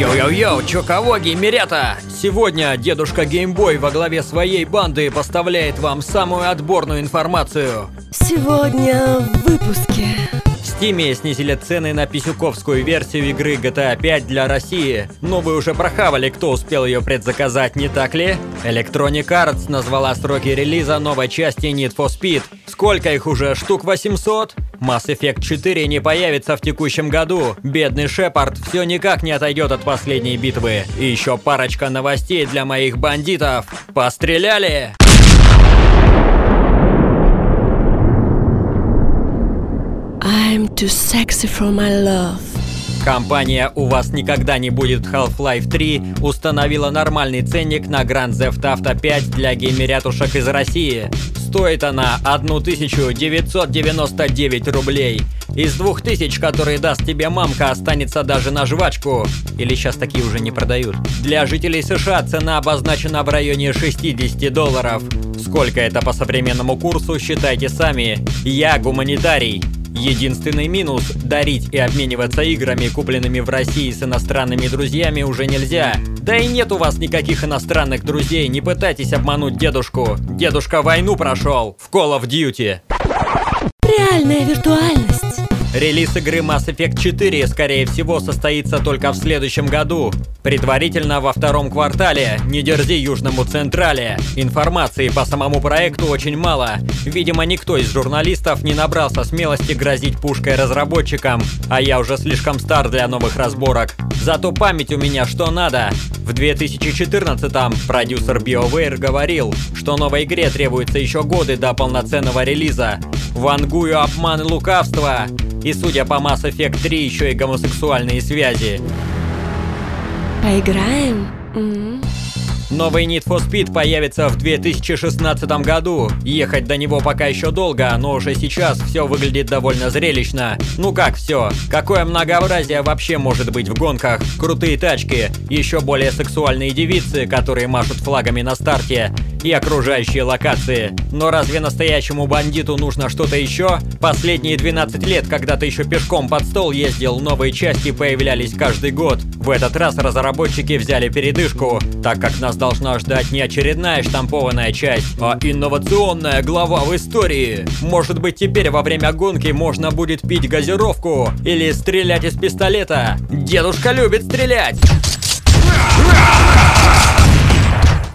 Йоу-йоу-йоу, чё кого, геймерята? Сегодня дедушка Геймбой во главе своей банды поставляет вам самую отборную информацию. Сегодня в выпуске. В Steam снизили цены на писюковскую версию игры GTA 5 для России. Но вы уже прохавали, кто успел ее предзаказать, не так ли? Electronic Arts назвала сроки релиза новой части Need for Speed. Сколько их уже? Штук 800? Mass Effect 4 не появится в текущем году. Бедный Шепард все никак не отойдет от последней битвы. И еще парочка новостей для моих бандитов. Постреляли! I'm too sexy for my love. Компания «У вас никогда не будет Half-Life 3» установила нормальный ценник на Grand Theft Auto 5 для геймерятушек из России. Стоит она 1999 рублей. Из 2000, которые даст тебе мамка, останется даже на жвачку. Или сейчас такие уже не продают. Для жителей США цена обозначена в районе 60 долларов. Сколько это по современному курсу, считайте сами. Я гуманитарий. Единственный минус – дарить и обмениваться играми, купленными в России с иностранными друзьями, уже нельзя. Да и нет у вас никаких иностранных друзей, не пытайтесь обмануть дедушку. Дедушка войну прошел в Call of Duty. Реальная виртуальность. Релиз игры Mass Effect 4, скорее всего, состоится только в следующем году. Предварительно во втором квартале. Не дерзи Южному Централе. Информации по самому проекту очень мало. Видимо, никто из журналистов не набрался смелости грозить пушкой разработчикам. А я уже слишком стар для новых разборок. Зато память у меня что надо. В 2014-м продюсер BioWare говорил, что новой игре требуется еще годы до полноценного релиза. Вангую обман и лукавство. И судя по Mass Effect 3, еще и гомосексуальные связи. Поиграем? М? Новый Need for Speed появится в 2016 году. Ехать до него пока еще долго, но уже сейчас все выглядит довольно зрелищно. Ну как все? Какое многообразие вообще может быть в гонках? Крутые тачки, еще более сексуальные девицы, которые машут флагами на старте, и окружающие локации. Но разве настоящему бандиту нужно что-то еще? Последние 12 лет, когда ты еще пешком под стол ездил, новые части появлялись каждый год. В этот раз разработчики взяли передышку, так как нас должна ждать не очередная штампованная часть, а инновационная глава в истории. Может быть теперь во время гонки можно будет пить газировку или стрелять из пистолета. Дедушка любит стрелять!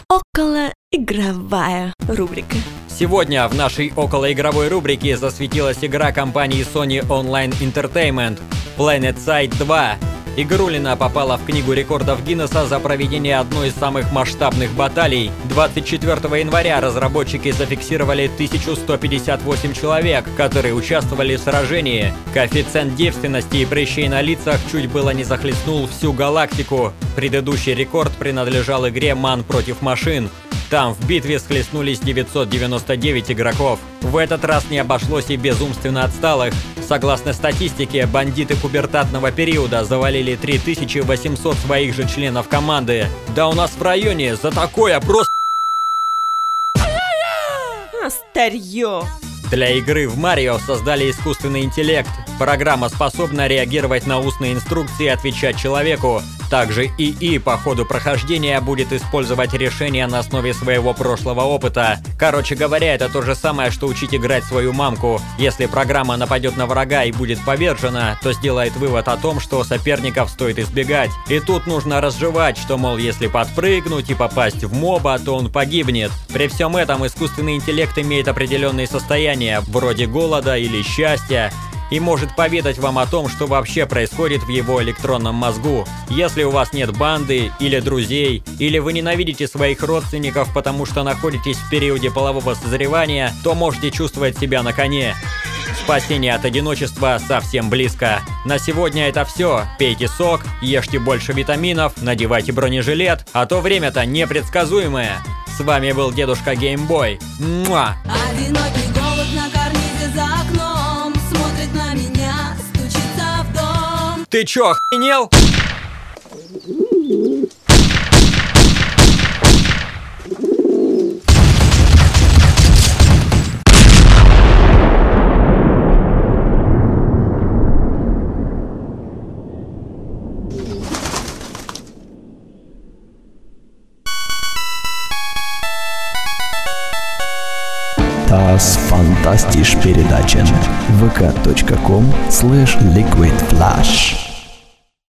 Около игровая рубрика. Сегодня в нашей околоигровой рубрике засветилась игра компании Sony Online Entertainment Planet Side 2. Игрулина попала в книгу рекордов Гиннесса за проведение одной из самых масштабных баталий. 24 января разработчики зафиксировали 1158 человек, которые участвовали в сражении. Коэффициент девственности и прыщей на лицах чуть было не захлестнул всю галактику. Предыдущий рекорд принадлежал игре «Ман против машин». Там в битве схлестнулись 999 игроков. В этот раз не обошлось и без умственно отсталых. Согласно статистике, бандиты пубертатного периода завалили 3800 своих же членов команды. Да у нас в районе за такое просто... А, старье. Для игры в Марио создали искусственный интеллект. Программа способна реагировать на устные инструкции и отвечать человеку. Также ИИ по ходу прохождения будет использовать решения на основе своего прошлого опыта. Короче говоря, это то же самое, что учить играть свою мамку. Если программа нападет на врага и будет повержена, то сделает вывод о том, что соперников стоит избегать. И тут нужно разжевать, что, мол, если подпрыгнуть и попасть в моба, то он погибнет. При всем этом искусственный интеллект имеет определенные состояния, вроде голода или счастья, и может поведать вам о том, что вообще происходит в его электронном мозгу. Если у вас нет банды или друзей, или вы ненавидите своих родственников, потому что находитесь в периоде полового созревания, то можете чувствовать себя на коне. Спасение от одиночества совсем близко. На сегодня это все. Пейте сок, ешьте больше витаминов, надевайте бронежилет, а то время-то непредсказуемое. С вами был дедушка Геймбой. Муа! Одинокий голубь на Ты чё, охренел? Das fantastisch передача vk.com slash liquidflash